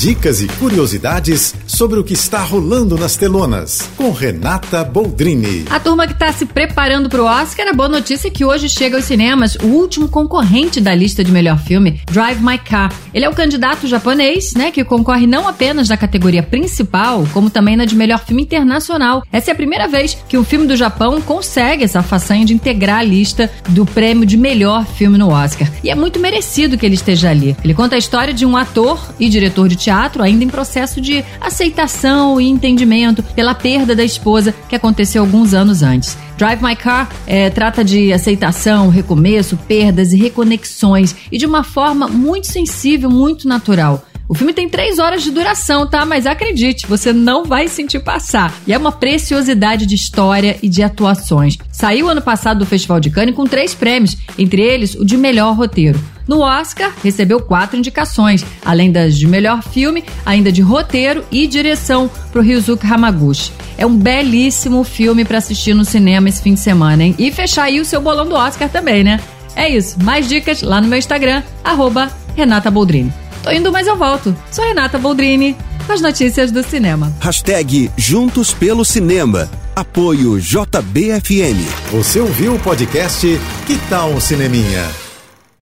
Dicas e curiosidades sobre o que está rolando nas telonas, com Renata Boldrini. A turma que está se preparando para o Oscar, a boa notícia é que hoje chega aos cinemas o último concorrente da lista de melhor filme, Drive My Car. Ele é o candidato japonês, né, que concorre não apenas na categoria principal, como também na de melhor filme internacional. Essa é a primeira vez que um filme do Japão consegue essa façanha de integrar a lista do prêmio de melhor filme no Oscar. E é muito merecido que ele esteja ali. Ele conta a história de um ator e diretor de teatro teatro, ainda em processo de aceitação e entendimento pela perda da esposa que aconteceu alguns anos antes. Drive My Car é, trata de aceitação, recomeço, perdas e reconexões e de uma forma muito sensível, muito natural. O filme tem três horas de duração, tá? Mas acredite, você não vai sentir passar. E é uma preciosidade de história e de atuações. Saiu ano passado do Festival de Cannes com três prêmios, entre eles o de melhor roteiro. No Oscar, recebeu quatro indicações, além das de melhor filme, ainda de roteiro e direção para o Ryuzuki Hamaguchi. É um belíssimo filme para assistir no cinema esse fim de semana, hein? E fechar aí o seu bolão do Oscar também, né? É isso. Mais dicas lá no meu Instagram, arroba Renata Boldrini. Tô indo, mas eu volto. Sou Renata Boldrini, com as notícias do cinema. Hashtag Juntos pelo Cinema. Apoio JBFM. Você ouviu o podcast Que Tal um Cineminha?